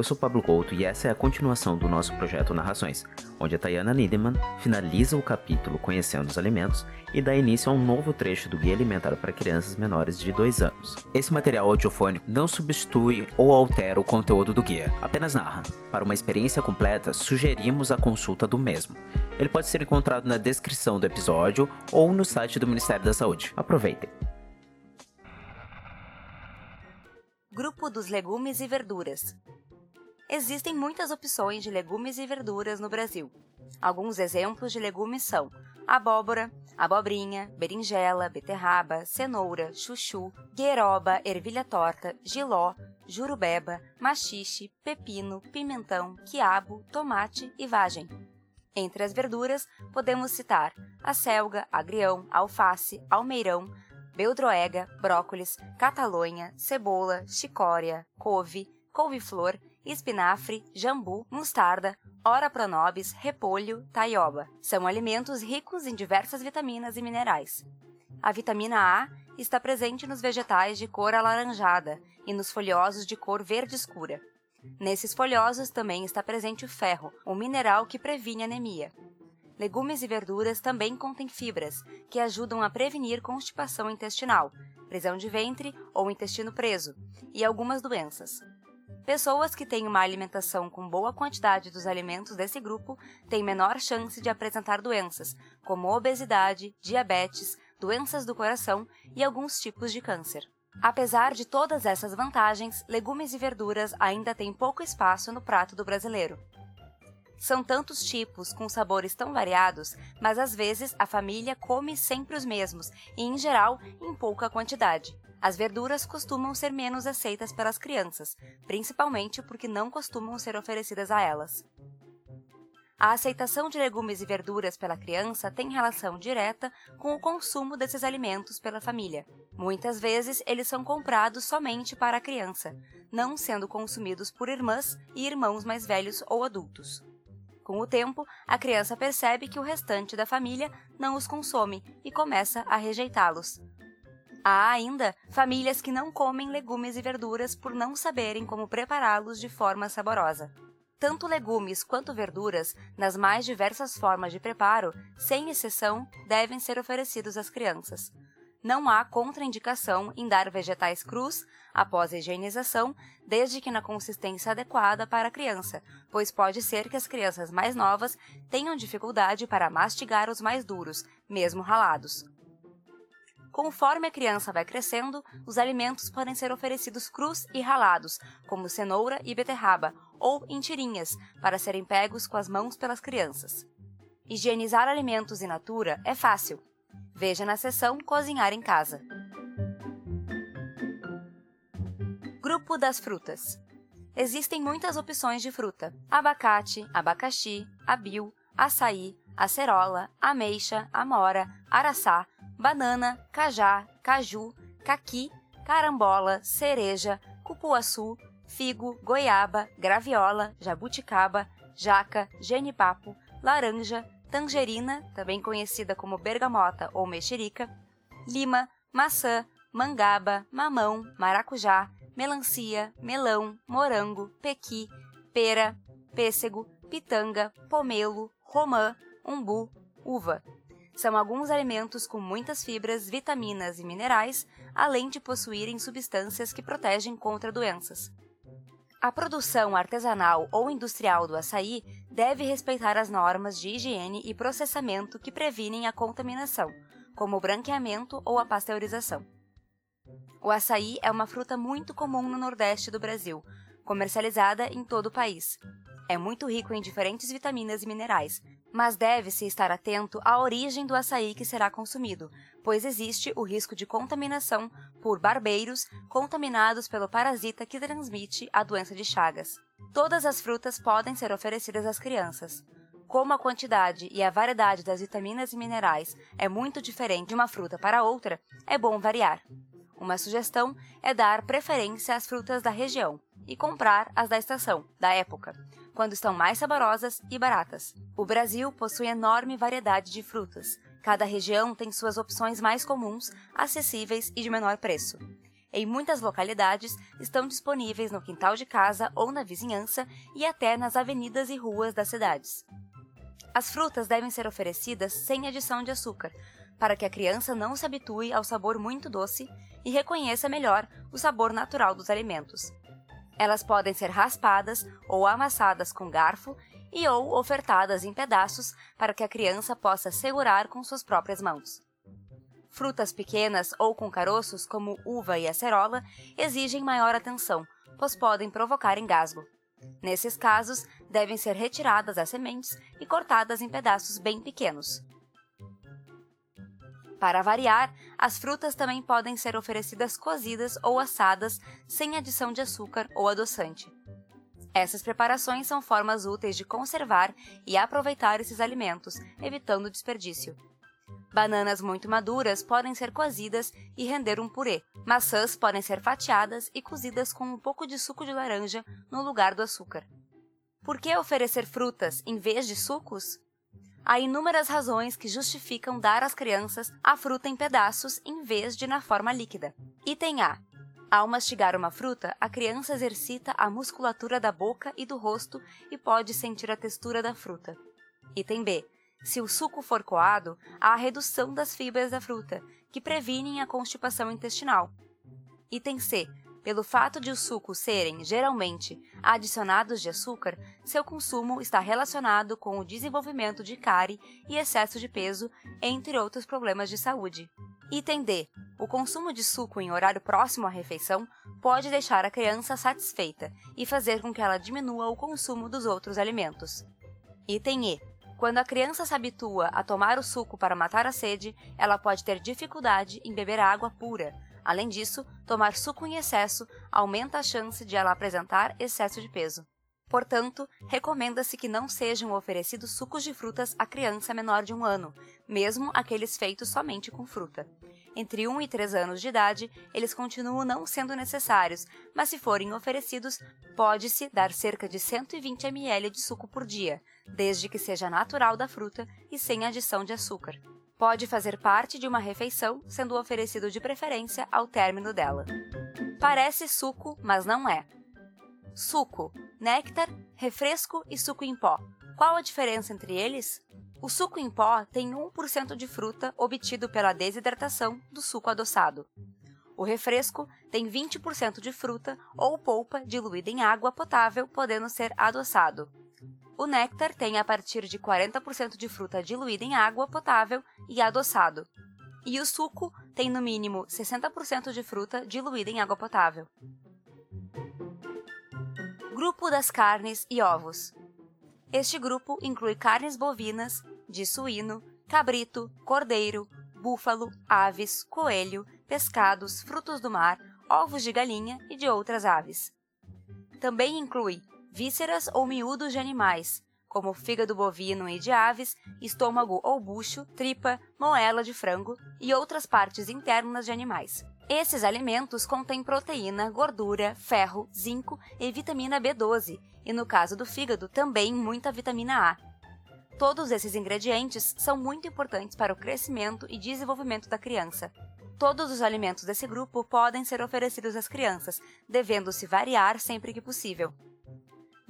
eu sou Pablo Couto e essa é a continuação do nosso projeto Narrações, onde a Tayana Niederman finaliza o capítulo Conhecendo os Alimentos e dá início a um novo trecho do Guia Alimentar para Crianças Menores de 2 anos. Esse material audiofônico não substitui ou altera o conteúdo do guia, apenas narra. Para uma experiência completa, sugerimos a consulta do mesmo. Ele pode ser encontrado na descrição do episódio ou no site do Ministério da Saúde. Aproveitem! Grupo dos legumes e verduras. Existem muitas opções de legumes e verduras no Brasil. Alguns exemplos de legumes são abóbora, abobrinha, berinjela, beterraba, cenoura, chuchu, gueroba, ervilha torta, giló, jurubeba, machixe, pepino, pimentão, quiabo, tomate e vagem. Entre as verduras, podemos citar a selga, agrião, alface, almeirão, beldroega, brócolis, catalonha, cebola, chicória, couve, couve-flor, espinafre, jambu, mostarda, ora pronobis, repolho, taioba. São alimentos ricos em diversas vitaminas e minerais. A vitamina A está presente nos vegetais de cor alaranjada e nos folhosos de cor verde escura. Nesses folhosos também está presente o ferro, um mineral que previne anemia. Legumes e verduras também contêm fibras, que ajudam a prevenir constipação intestinal, prisão de ventre ou intestino preso, e algumas doenças. Pessoas que têm uma alimentação com boa quantidade dos alimentos desse grupo têm menor chance de apresentar doenças, como obesidade, diabetes, doenças do coração e alguns tipos de câncer. Apesar de todas essas vantagens, legumes e verduras ainda têm pouco espaço no prato do brasileiro. São tantos tipos, com sabores tão variados, mas às vezes a família come sempre os mesmos e, em geral, em pouca quantidade. As verduras costumam ser menos aceitas pelas crianças, principalmente porque não costumam ser oferecidas a elas. A aceitação de legumes e verduras pela criança tem relação direta com o consumo desses alimentos pela família. Muitas vezes eles são comprados somente para a criança, não sendo consumidos por irmãs e irmãos mais velhos ou adultos. Com o tempo, a criança percebe que o restante da família não os consome e começa a rejeitá-los. Há ainda famílias que não comem legumes e verduras por não saberem como prepará-los de forma saborosa. Tanto legumes quanto verduras, nas mais diversas formas de preparo, sem exceção, devem ser oferecidos às crianças não há contraindicação em dar vegetais crus após a higienização, desde que na consistência adequada para a criança, pois pode ser que as crianças mais novas tenham dificuldade para mastigar os mais duros, mesmo ralados. Conforme a criança vai crescendo, os alimentos podem ser oferecidos crus e ralados, como cenoura e beterraba, ou em tirinhas, para serem pegos com as mãos pelas crianças. Higienizar alimentos in natura é fácil, Veja na seção Cozinhar em Casa. Grupo das frutas. Existem muitas opções de fruta: abacate, abacaxi, abil, açaí, acerola, ameixa, amora, araçá, banana, cajá, caju, caqui, carambola, cereja, cupuaçu, figo, goiaba, graviola, jabuticaba, jaca, genipapo, laranja, tangerina, também conhecida como bergamota ou mexerica, lima, maçã, mangaba, mamão, maracujá, melancia, melão, morango, pequi, pera, pêssego, pitanga, pomelo, romã, umbu, uva. São alguns alimentos com muitas fibras, vitaminas e minerais, além de possuírem substâncias que protegem contra doenças. A produção artesanal ou industrial do açaí deve respeitar as normas de higiene e processamento que previnem a contaminação, como o branqueamento ou a pasteurização. O açaí é uma fruta muito comum no Nordeste do Brasil, comercializada em todo o país. É muito rico em diferentes vitaminas e minerais, mas deve-se estar atento à origem do açaí que será consumido, pois existe o risco de contaminação por barbeiros contaminados pelo parasita que transmite a doença de Chagas. Todas as frutas podem ser oferecidas às crianças. Como a quantidade e a variedade das vitaminas e minerais é muito diferente de uma fruta para outra, é bom variar. Uma sugestão é dar preferência às frutas da região e comprar as da estação, da época, quando estão mais saborosas e baratas. O Brasil possui enorme variedade de frutas. Cada região tem suas opções mais comuns, acessíveis e de menor preço. Em muitas localidades, estão disponíveis no quintal de casa ou na vizinhança e até nas avenidas e ruas das cidades. As frutas devem ser oferecidas sem adição de açúcar, para que a criança não se habitue ao sabor muito doce e reconheça melhor o sabor natural dos alimentos. Elas podem ser raspadas ou amassadas com garfo e ou ofertadas em pedaços para que a criança possa segurar com suas próprias mãos. Frutas pequenas ou com caroços, como uva e acerola, exigem maior atenção, pois podem provocar engasgo. Nesses casos, devem ser retiradas as sementes e cortadas em pedaços bem pequenos. Para variar, as frutas também podem ser oferecidas cozidas ou assadas sem adição de açúcar ou adoçante. Essas preparações são formas úteis de conservar e aproveitar esses alimentos, evitando desperdício. Bananas muito maduras podem ser cozidas e render um purê. Maçãs podem ser fatiadas e cozidas com um pouco de suco de laranja no lugar do açúcar. Por que oferecer frutas em vez de sucos? Há inúmeras razões que justificam dar às crianças a fruta em pedaços em vez de na forma líquida. Item A. Ao mastigar uma fruta, a criança exercita a musculatura da boca e do rosto e pode sentir a textura da fruta. Item B. Se o suco for coado, há a redução das fibras da fruta, que previnem a constipação intestinal. Item C. Pelo fato de os sucos serem, geralmente, adicionados de açúcar, seu consumo está relacionado com o desenvolvimento de cárie e excesso de peso, entre outros problemas de saúde. Item D. O consumo de suco em horário próximo à refeição pode deixar a criança satisfeita e fazer com que ela diminua o consumo dos outros alimentos. Item E. Quando a criança se habitua a tomar o suco para matar a sede, ela pode ter dificuldade em beber água pura. Além disso, tomar suco em excesso aumenta a chance de ela apresentar excesso de peso. Portanto, recomenda-se que não sejam oferecidos sucos de frutas à criança menor de um ano, mesmo aqueles feitos somente com fruta. Entre 1 e 3 anos de idade, eles continuam não sendo necessários, mas se forem oferecidos, pode-se dar cerca de 120 ml de suco por dia, desde que seja natural da fruta e sem adição de açúcar. Pode fazer parte de uma refeição, sendo oferecido de preferência ao término dela. Parece suco, mas não é. Suco, néctar, refresco e suco em pó. Qual a diferença entre eles? O suco em pó tem 1% de fruta obtido pela desidratação do suco adoçado. O refresco tem 20% de fruta ou polpa diluída em água potável, podendo ser adoçado. O néctar tem a partir de 40% de fruta diluída em água potável e adoçado. E o suco tem no mínimo 60% de fruta diluída em água potável. Grupo das carnes e ovos. Este grupo inclui carnes bovinas, de suíno, cabrito, cordeiro, búfalo, aves, coelho, pescados, frutos do mar, ovos de galinha e de outras aves. Também inclui vísceras ou miúdos de animais, como fígado bovino e de aves, estômago ou bucho, tripa, moela de frango e outras partes internas de animais. Esses alimentos contêm proteína, gordura, ferro, zinco e vitamina B12, e no caso do fígado, também muita vitamina A. Todos esses ingredientes são muito importantes para o crescimento e desenvolvimento da criança. Todos os alimentos desse grupo podem ser oferecidos às crianças, devendo-se variar sempre que possível.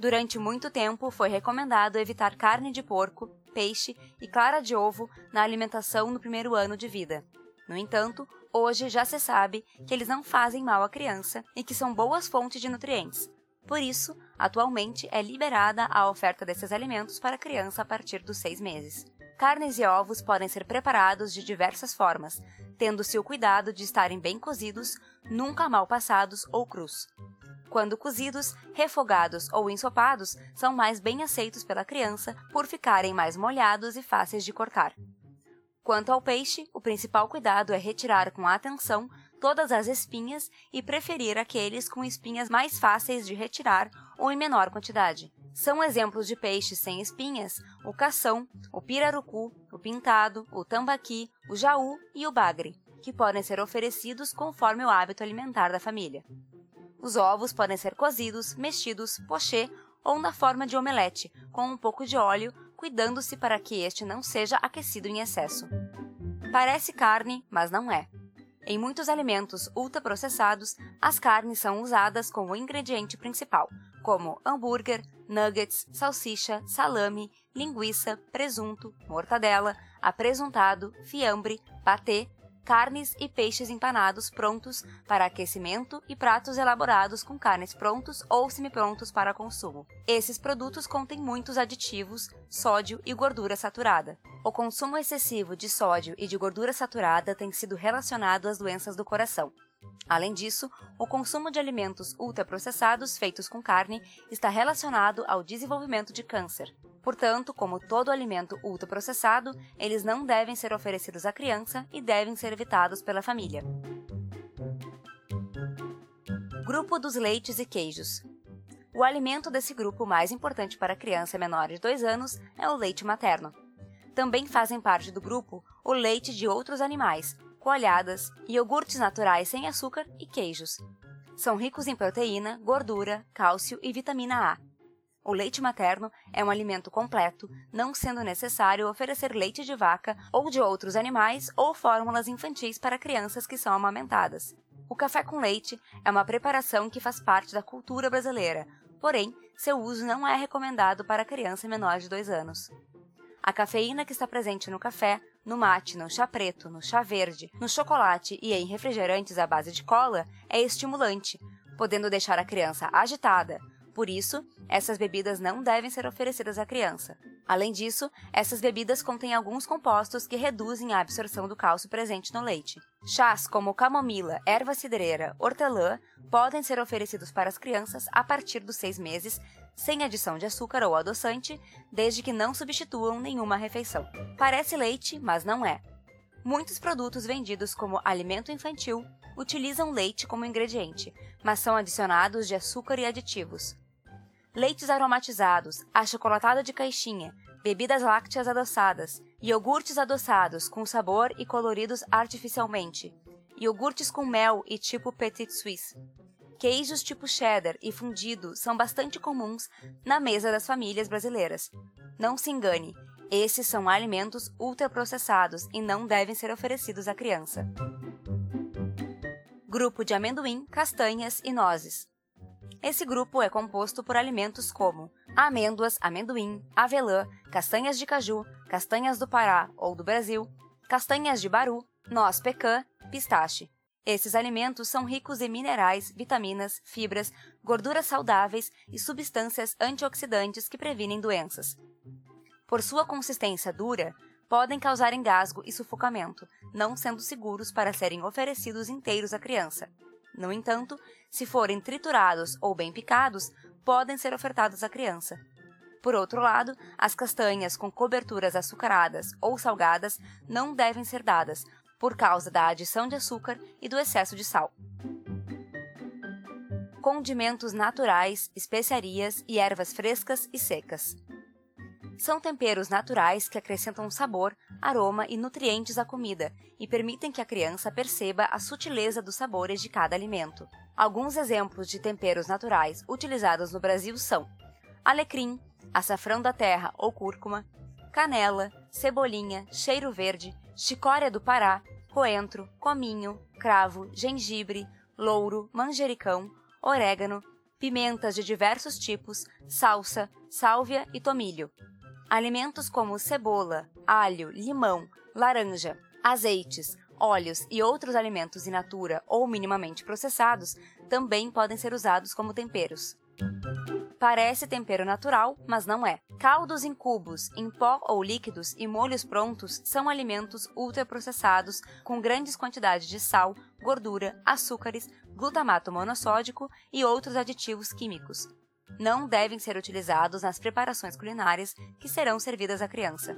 Durante muito tempo, foi recomendado evitar carne de porco, peixe e clara de ovo na alimentação no primeiro ano de vida. No entanto, hoje já se sabe que eles não fazem mal à criança e que são boas fontes de nutrientes. Por isso, atualmente é liberada a oferta desses alimentos para criança a partir dos seis meses. Carnes e ovos podem ser preparados de diversas formas, tendo-se o cuidado de estarem bem cozidos, nunca mal passados ou crus. Quando cozidos, refogados ou ensopados, são mais bem aceitos pela criança por ficarem mais molhados e fáceis de cortar. Quanto ao peixe, o principal cuidado é retirar com atenção todas as espinhas e preferir aqueles com espinhas mais fáceis de retirar ou em menor quantidade. São exemplos de peixes sem espinhas o cação, o pirarucu, o pintado, o tambaqui, o jaú e o bagre. que podem ser oferecidos conforme o hábito alimentar da família. Os ovos podem ser cozidos, mexidos, pochê ou na forma de omelete, com um pouco de óleo, cuidando-se para que este não seja aquecido em excesso. Parece carne, mas não é. Em muitos alimentos ultraprocessados, as carnes são usadas como ingrediente principal, como hambúrguer, nuggets, salsicha, salame, linguiça, presunto, mortadela, apresuntado, fiambre, patê, carnes e peixes empanados prontos para aquecimento e pratos elaborados com carnes prontos ou semiprontos para consumo. Esses produtos contêm muitos aditivos, sódio e gordura saturada. O consumo excessivo de sódio e de gordura saturada tem sido relacionado às doenças do coração. Além disso, o consumo de alimentos ultraprocessados feitos com carne está relacionado ao desenvolvimento de câncer. Portanto, como todo alimento ultraprocessado, eles não devem ser oferecidos à criança e devem ser evitados pela família. Grupo dos leites e queijos. O alimento desse grupo mais importante para a criança menor de 2 anos é o leite materno. Também fazem parte do grupo o leite de outros animais, coalhadas, iogurtes naturais sem açúcar e queijos. São ricos em proteína, gordura, cálcio e vitamina A. O leite materno é um alimento completo, não sendo necessário oferecer leite de vaca ou de outros animais ou fórmulas infantis para crianças que são amamentadas. O café com leite é uma preparação que faz parte da cultura brasileira, porém, seu uso não é recomendado para criança menor de 2 anos. A cafeína que está presente no café no mate, no chá preto, no chá verde, no chocolate e em refrigerantes à base de cola é estimulante, podendo deixar a criança agitada. Por isso, essas bebidas não devem ser oferecidas à criança. Além disso, essas bebidas contêm alguns compostos que reduzem a absorção do cálcio presente no leite. Chás como camomila, erva cidreira, hortelã podem ser oferecidos para as crianças a partir dos seis meses sem adição de açúcar ou adoçante, desde que não substituam nenhuma refeição. Parece leite, mas não é. Muitos produtos vendidos como alimento infantil utilizam leite como ingrediente, mas são adicionados de açúcar e aditivos. Leites aromatizados, achocolatado de caixinha, bebidas lácteas adoçadas, iogurtes adoçados com sabor e coloridos artificialmente, iogurtes com mel e tipo Petit Suisse, Queijos tipo cheddar e fundido são bastante comuns na mesa das famílias brasileiras. Não se engane, esses são alimentos ultraprocessados e não devem ser oferecidos à criança. Grupo de amendoim, castanhas e nozes. Esse grupo é composto por alimentos como amêndoas, amendoim, avelã, castanhas de caju, castanhas do Pará ou do Brasil, castanhas de baru, noz pecan, pistache. Esses alimentos são ricos em minerais, vitaminas, fibras, gorduras saudáveis e substâncias antioxidantes que previnem doenças. Por sua consistência dura, podem causar engasgo e sufocamento, não sendo seguros para serem oferecidos inteiros à criança. No entanto, se forem triturados ou bem picados, podem ser ofertados à criança. Por outro lado, as castanhas com coberturas açucaradas ou salgadas não devem ser dadas, por causa da adição de açúcar e do excesso de sal. Condimentos naturais, especiarias e ervas frescas e secas. São temperos naturais que acrescentam sabor, aroma e nutrientes à comida e permitem que a criança perceba a sutileza dos sabores de cada alimento. Alguns exemplos de temperos naturais utilizados no Brasil são alecrim, açafrão da terra ou cúrcuma, canela, cebolinha, cheiro verde, chicória do Pará, coentro, cominho, cravo, gengibre, louro, manjericão, orégano, pimentas de diversos tipos, salsa, sálvia e tomilho. Alimentos como cebola, alho, limão, laranja, azeites, óleos e outros alimentos in natura ou minimamente processados também podem ser usados como temperos. Parece tempero natural, mas não é. Caldos em cubos, em pó ou líquidos e molhos prontos são alimentos ultraprocessados com grandes quantidades de sal, gordura, açúcares, glutamato monossódico e outros aditivos químicos. Não devem ser utilizados nas preparações culinárias que serão servidas à criança.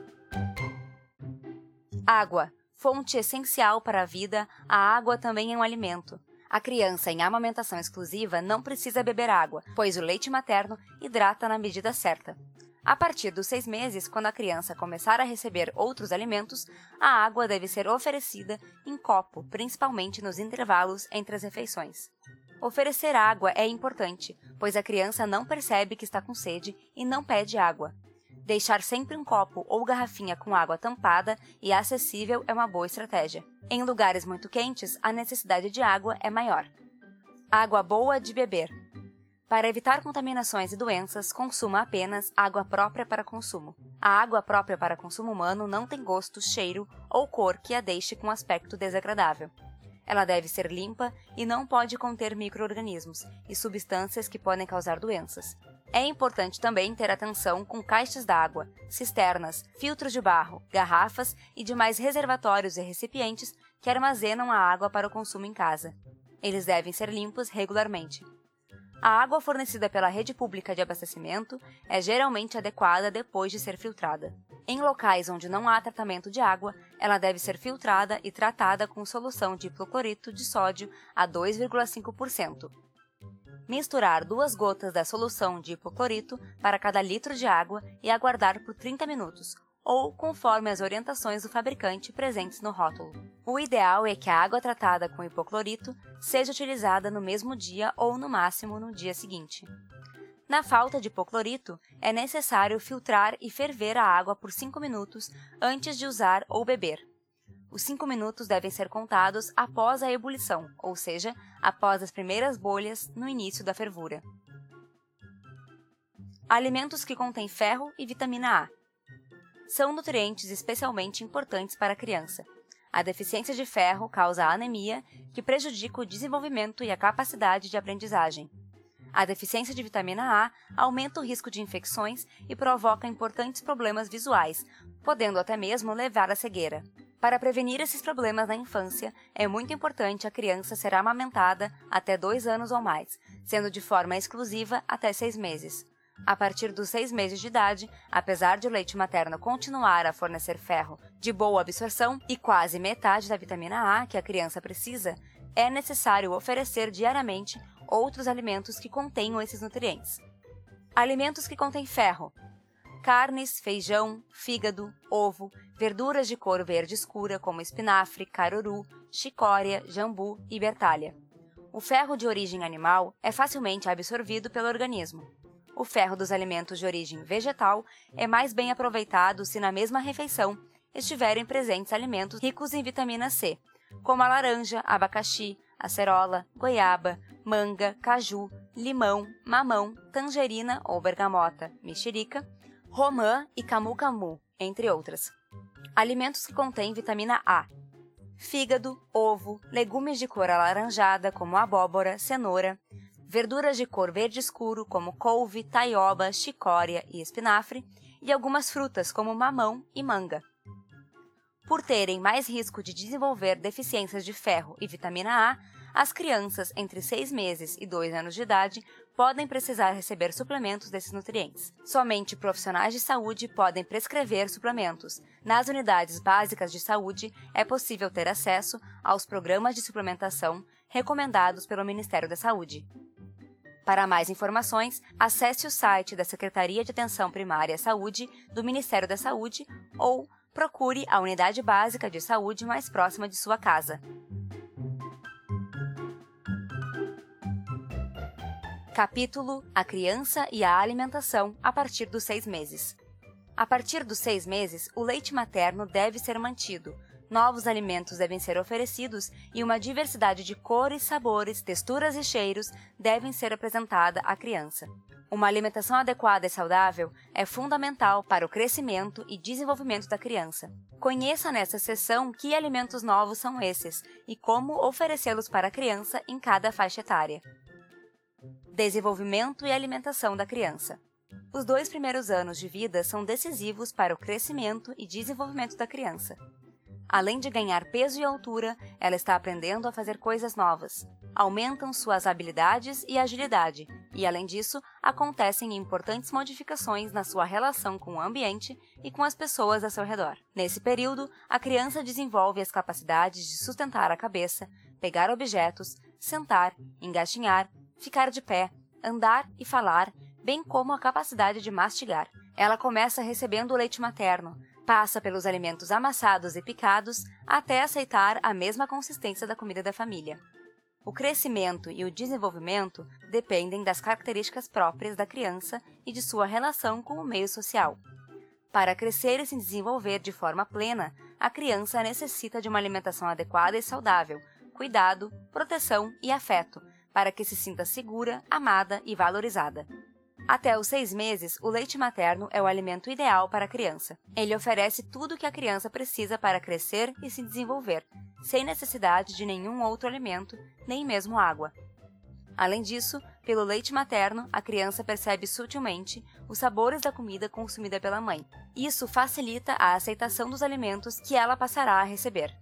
Água. Fonte essencial para a vida, a água também é um alimento. A criança em amamentação exclusiva não precisa beber água, pois o leite materno hidrata na medida certa. A partir dos seis meses, quando a criança começar a receber outros alimentos, a água deve ser oferecida em copo, principalmente nos intervalos entre as refeições. Oferecer água é importante, pois a criança não percebe que está com sede e não pede água. Deixar sempre um copo ou garrafinha com água tampada e acessível é uma boa estratégia. Em lugares muito quentes, a necessidade de água é maior. Água boa de beber. Para evitar contaminações e doenças, consuma apenas água própria para consumo. A água própria para consumo humano não tem gosto, cheiro ou cor que a deixe com aspecto desagradável. Ela deve ser limpa e não pode conter microorganismos e substâncias que podem causar doenças. É importante também ter atenção com caixas d'água, cisternas, filtros de barro, garrafas e demais reservatórios e recipientes que armazenam a água para o consumo em casa. Eles devem ser limpos regularmente. A água fornecida pela rede pública de abastecimento é geralmente adequada depois de ser filtrada. Em locais onde não há tratamento de água, ela deve ser filtrada e tratada com solução de hipoclorito de sódio a 2,5%. Misturar duas gotas da solução de hipoclorito para cada litro de água e aguardar por 30 minutos, ou conforme as orientações do fabricante presentes no rótulo. O ideal é que a água tratada com hipoclorito seja utilizada no mesmo dia ou, no máximo, no dia seguinte. Na falta de hipoclorito, é necessário filtrar e ferver a água por 5 minutos antes de usar ou beber. Os 5 minutos devem ser contados após a ebulição, ou seja, após as primeiras bolhas no início da fervura. Alimentos que contêm ferro e vitamina A são nutrientes especialmente importantes para a criança. A deficiência de ferro causa anemia, que prejudica o desenvolvimento e a capacidade de aprendizagem. A deficiência de vitamina A aumenta o risco de infecções e provoca importantes problemas visuais, podendo até mesmo levar à cegueira. Para prevenir esses problemas na infância, é muito importante a criança ser amamentada até dois anos ou mais, sendo de forma exclusiva até seis meses. A partir dos seis meses de idade, apesar de o leite materno continuar a fornecer ferro de boa absorção e quase metade da vitamina A que a criança precisa, é necessário oferecer diariamente outros alimentos que contenham esses nutrientes. Alimentos que contêm ferro: carnes, feijão, fígado, ovo, verduras de cor verde escura como espinafre, caruru, chicória, jambu e bertalha. O ferro de origem animal é facilmente absorvido pelo organismo. O ferro dos alimentos de origem vegetal é mais bem aproveitado se na mesma refeição estiverem presentes alimentos ricos em vitamina C, como a laranja, abacaxi, acerola, goiaba, manga, caju, limão, mamão, tangerina ou bergamota, mexerica, romã e camu-camu, entre outras. Alimentos que contêm vitamina A. Fígado, ovo, legumes de cor alaranjada como abóbora, cenoura, verduras de cor verde escuro como couve, taioba, chicória e espinafre, e algumas frutas como mamão e manga. Por terem mais risco de desenvolver deficiências de ferro e vitamina A, as crianças entre 6 meses e 2 anos de idade podem precisar receber suplementos desses nutrientes. Somente profissionais de saúde podem prescrever suplementos. Nas unidades básicas de saúde, é possível ter acesso aos programas de suplementação recomendados pelo Ministério da Saúde. Para mais informações, acesse o site da Secretaria de Atenção Primária à Saúde do Ministério da Saúde ou procure a unidade básica de saúde mais próxima de sua casa. Capítulo A Criança e a Alimentação a partir dos seis meses. A partir dos seis meses, o leite materno deve ser mantido, novos alimentos devem ser oferecidos e uma diversidade de cores, sabores, texturas e cheiros devem ser apresentada à criança. Uma alimentação adequada e saudável é fundamental para o crescimento e desenvolvimento da criança. Conheça nessa sessão que alimentos novos são esses e como oferecê-los para a criança em cada faixa etária. Desenvolvimento e alimentação da criança. Os dois primeiros anos de vida são decisivos para o crescimento e desenvolvimento da criança. Além de ganhar peso e altura, ela está aprendendo a fazer coisas novas. Aumentam suas habilidades e agilidade, e além disso, acontecem importantes modificações na sua relação com o ambiente e com as pessoas ao seu redor. Nesse período, a criança desenvolve as capacidades de sustentar a cabeça, pegar objetos, sentar, engatinhar, ficar de pé, andar e falar, bem como a capacidade de mastigar. Ela começa recebendo leite materno, passa pelos alimentos amassados e picados até aceitar a mesma consistência da comida da família. O crescimento e o desenvolvimento dependem das características próprias da criança e de sua relação com o meio social. Para crescer e se desenvolver de forma plena, a criança necessita de uma alimentação adequada e saudável, cuidado, proteção e afeto, para que se sinta segura, amada e valorizada. Até os seis meses, o leite materno é o alimento ideal para a criança. Ele oferece tudo o que a criança precisa para crescer e se desenvolver, sem necessidade de nenhum outro alimento, nem mesmo água. Além disso, pelo leite materno, a criança percebe sutilmente os sabores da comida consumida pela mãe. Isso facilita a aceitação dos alimentos que ela passará a receber.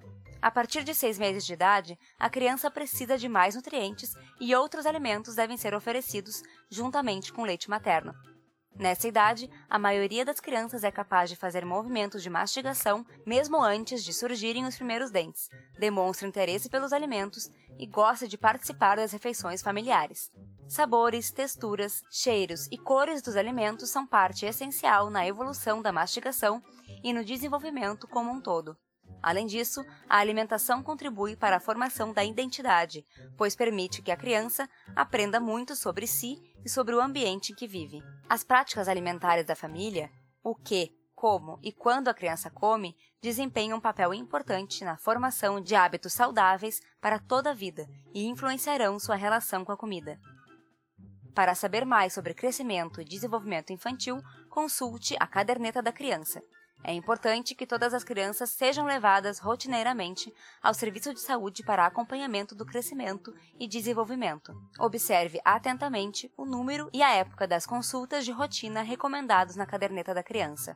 A partir de seis meses de idade, a criança precisa de mais nutrientes e outros alimentos devem ser oferecidos juntamente com leite materno. Nessa idade, a maioria das crianças é capaz de fazer movimentos de mastigação mesmo antes de surgirem os primeiros dentes, demonstra interesse pelos alimentos e gosta de participar das refeições familiares. Sabores, texturas, cheiros e cores dos alimentos são parte essencial na evolução da mastigação e no desenvolvimento como um todo. Além disso, a alimentação contribui para a formação da identidade, pois permite que a criança aprenda muito sobre si e sobre o ambiente em que vive. As práticas alimentares da família, o que, como e quando a criança come, desempenham um papel importante na formação de hábitos saudáveis para toda a vida e influenciarão sua relação com a comida. Para saber mais sobre crescimento e desenvolvimento infantil, consulte a Caderneta da Criança, é importante que todas as crianças sejam levadas rotineiramente ao serviço de saúde para acompanhamento do crescimento e desenvolvimento. Observe atentamente o número e a época das consultas de rotina recomendados na caderneta da criança.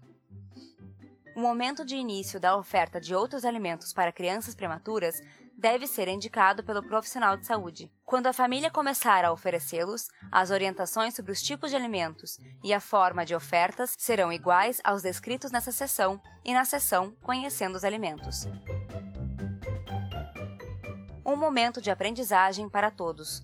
O momento de início da oferta de outros alimentos para crianças prematuras deve ser indicado pelo profissional de saúde. Quando a família começar a oferecê-los, as orientações sobre os tipos de alimentos e a forma de ofertas serão iguais aos descritos nessa seção e na seção Conhecendo os Alimentos. Um momento de aprendizagem para todos.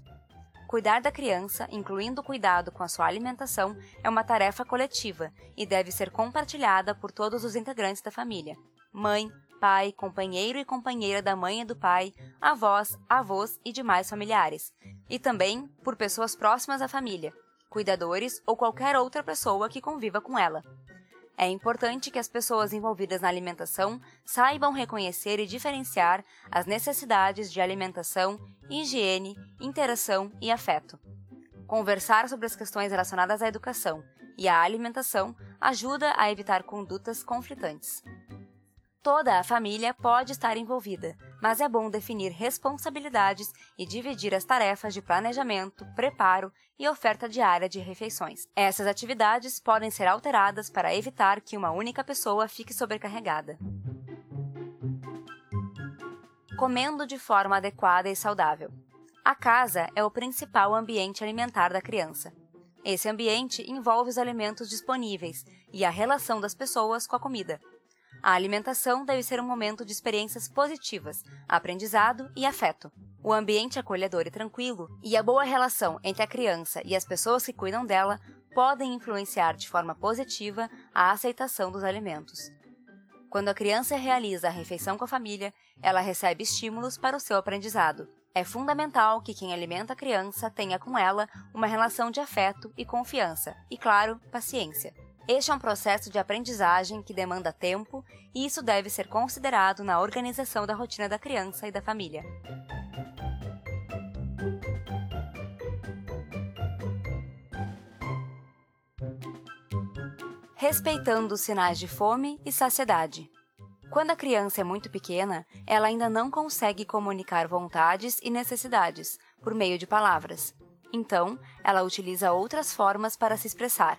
Cuidar da criança, incluindo o cuidado com a sua alimentação, é uma tarefa coletiva e deve ser compartilhada por todos os integrantes da família: mãe, pai, companheiro e companheira da mãe e do pai, avós, avós e demais familiares, e também por pessoas próximas à família, cuidadores ou qualquer outra pessoa que conviva com ela. É importante que as pessoas envolvidas na alimentação saibam reconhecer e diferenciar as necessidades de alimentação, higiene, interação e afeto. Conversar sobre as questões relacionadas à educação e à alimentação ajuda a evitar condutas conflitantes. Toda a família pode estar envolvida, mas é bom definir responsabilidades e dividir as tarefas de planejamento, preparo e oferta diária de refeições. Essas atividades podem ser alteradas para evitar que uma única pessoa fique sobrecarregada. Comendo de forma adequada e saudável. A casa é o principal ambiente alimentar da criança. Esse ambiente envolve os alimentos disponíveis e a relação das pessoas com a comida a alimentação deve ser um momento de experiências positivas, aprendizado e afeto. O ambiente acolhedor e tranquilo e a boa relação entre a criança e as pessoas que cuidam dela podem influenciar de forma positiva a aceitação dos alimentos. Quando a criança realiza a refeição com a família, ela recebe estímulos para o seu aprendizado. É fundamental que quem alimenta a criança tenha com ela uma relação de afeto e confiança, e, claro, paciência. Este é um processo de aprendizagem que demanda tempo e isso deve ser considerado na organização da rotina da criança e da família. Respeitando os sinais de fome e saciedade. Quando a criança é muito pequena, ela ainda não consegue comunicar vontades e necessidades por meio de palavras. Então, ela utiliza outras formas para se expressar,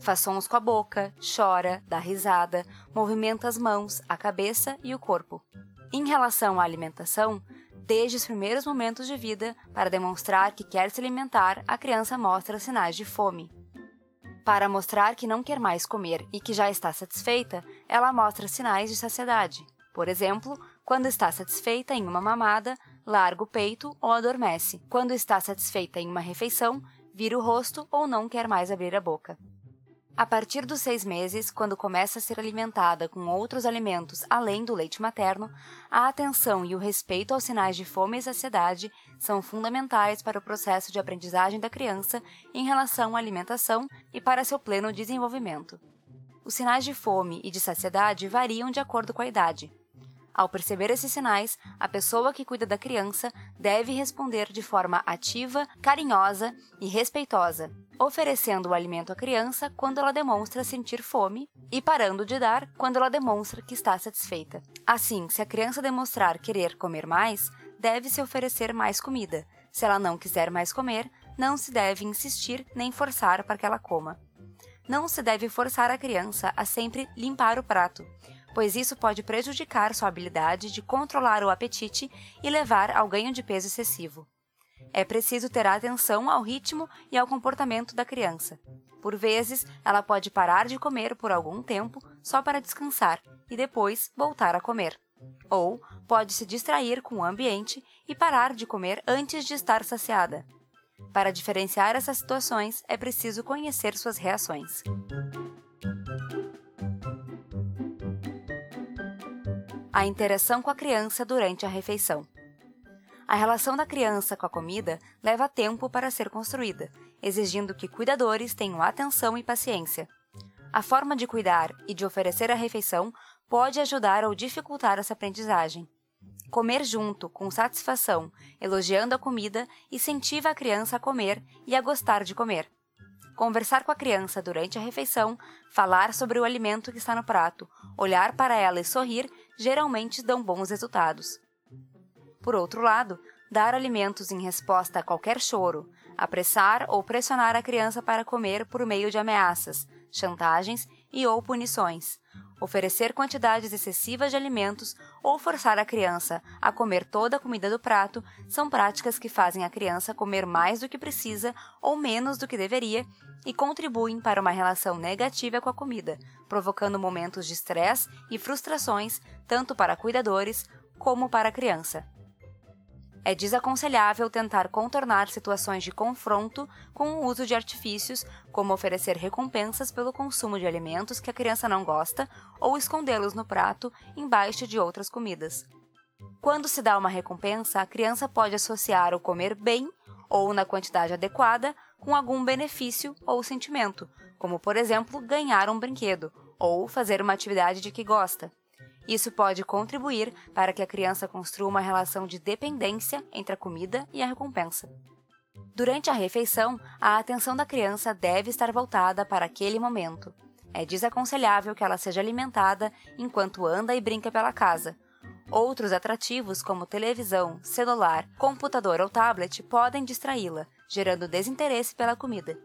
Faz sons com a boca, chora, dá risada, movimenta as mãos, a cabeça e o corpo. Em relação à alimentação, desde os primeiros momentos de vida, para demonstrar que quer se alimentar, a criança mostra sinais de fome. Para mostrar que não quer mais comer e que já está satisfeita, ela mostra sinais de saciedade. Por exemplo, quando está satisfeita em uma mamada, larga o peito ou adormece. Quando está satisfeita em uma refeição, vira o rosto ou não quer mais abrir a boca. A partir dos seis meses, quando começa a ser alimentada com outros alimentos além do leite materno, a atenção e o respeito aos sinais de fome e saciedade são fundamentais para o processo de aprendizagem da criança em relação à alimentação e para seu pleno desenvolvimento. Os sinais de fome e de saciedade variam de acordo com a idade. Ao perceber esses sinais, a pessoa que cuida da criança deve responder de forma ativa, carinhosa e respeitosa, oferecendo o alimento à criança quando ela demonstra sentir fome e parando de dar quando ela demonstra que está satisfeita. Assim, se a criança demonstrar querer comer mais, deve-se oferecer mais comida. Se ela não quiser mais comer, não se deve insistir nem forçar para que ela coma. Não se deve forçar a criança a sempre limpar o prato, pois isso pode prejudicar sua habilidade de controlar o apetite e levar ao ganho de peso excessivo. É preciso ter atenção ao ritmo e ao comportamento da criança. Por vezes, ela pode parar de comer por algum tempo só para descansar e depois voltar a comer. Ou pode se distrair com o ambiente e parar de comer antes de estar saciada. Para diferenciar essas situações, é preciso conhecer suas reações. A interação com a criança durante a refeição. A relação da criança com a comida leva tempo para ser construída, exigindo que cuidadores tenham atenção e paciência. A forma de cuidar e de oferecer a refeição pode ajudar ou dificultar essa aprendizagem. Comer junto, com satisfação, elogiando a comida, incentiva a criança a comer e a gostar de comer conversar com a criança durante a refeição, falar sobre o alimento que está no prato, olhar para ela e sorrir geralmente dão bons resultados. Por outro lado, dar alimentos em resposta a qualquer choro, apressar ou pressionar a criança para comer por meio de ameaças, chantagens e ou punições, oferecer quantidades excessivas de alimentos ou forçar a criança a comer toda a comida do prato são práticas que fazem a criança comer mais do que precisa ou menos do que deveria e contribuem para uma relação negativa com a comida, provocando momentos de estresse e frustrações tanto para cuidadores como para a criança. É desaconselhável tentar contornar situações de confronto com o uso de artifícios, como oferecer recompensas pelo consumo de alimentos que a criança não gosta ou escondê-los no prato embaixo de outras comidas. Quando se dá uma recompensa, a criança pode associar o comer bem ou na quantidade adequada com algum benefício ou sentimento, como por exemplo ganhar um brinquedo ou fazer uma atividade de que gosta. Isso pode contribuir para que a criança construa uma relação de dependência entre a comida e a recompensa. Durante a refeição, a atenção da criança deve estar voltada para aquele momento. É desaconselhável que ela seja alimentada enquanto anda e brinca pela casa. Outros atrativos, como televisão, celular, computador ou tablet, podem distraí-la, gerando desinteresse pela comida.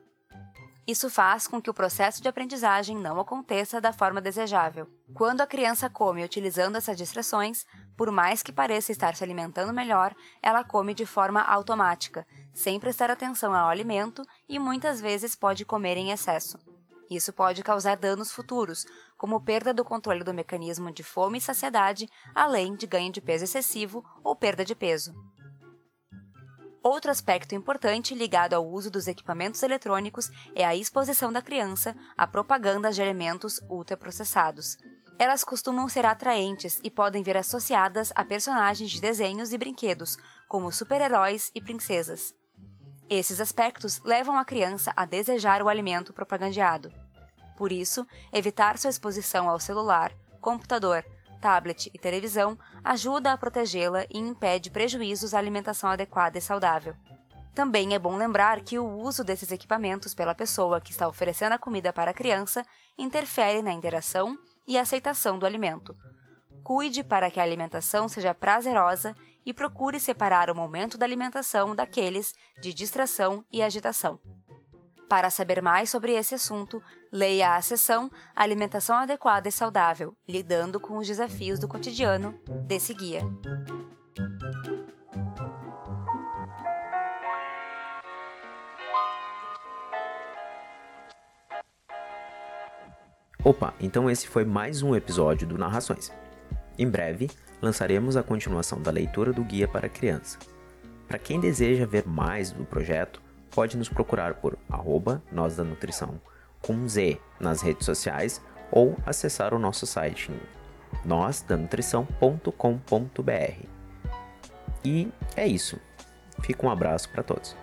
Isso faz com que o processo de aprendizagem não aconteça da forma desejável. Quando a criança come utilizando essas distrações, por mais que pareça estar se alimentando melhor, ela come de forma automática, sem prestar atenção ao alimento e muitas vezes pode comer em excesso. Isso pode causar danos futuros, como perda do controle do mecanismo de fome e saciedade, além de ganho de peso excessivo ou perda de peso. Outro aspecto importante ligado ao uso dos equipamentos eletrônicos é a exposição da criança a propagandas de alimentos ultraprocessados. Elas costumam ser atraentes e podem vir associadas a personagens de desenhos e brinquedos, como super-heróis e princesas. Esses aspectos levam a criança a desejar o alimento propagandeado. Por isso, evitar sua exposição ao celular, computador, tablet e televisão ajuda a protegê-la e impede prejuízos à alimentação adequada e saudável. Também é bom lembrar que o uso desses equipamentos pela pessoa que está oferecendo a comida para a criança interfere na interação e aceitação do alimento. Cuide para que a alimentação seja prazerosa e procure separar o momento da alimentação daqueles de distração e agitação. Para saber mais sobre esse assunto, leia a seção Alimentação Adequada e Saudável, lidando com os desafios do cotidiano, desse guia. Opa, então esse foi mais um episódio do Narrações. Em breve, lançaremos a continuação da leitura do guia para criança. Para quem deseja ver mais do projeto, pode nos procurar por arroba Nós da Nutrição com Z nas redes sociais ou acessar o nosso site em nósdanutrição.com.br. E é isso. Fica um abraço para todos.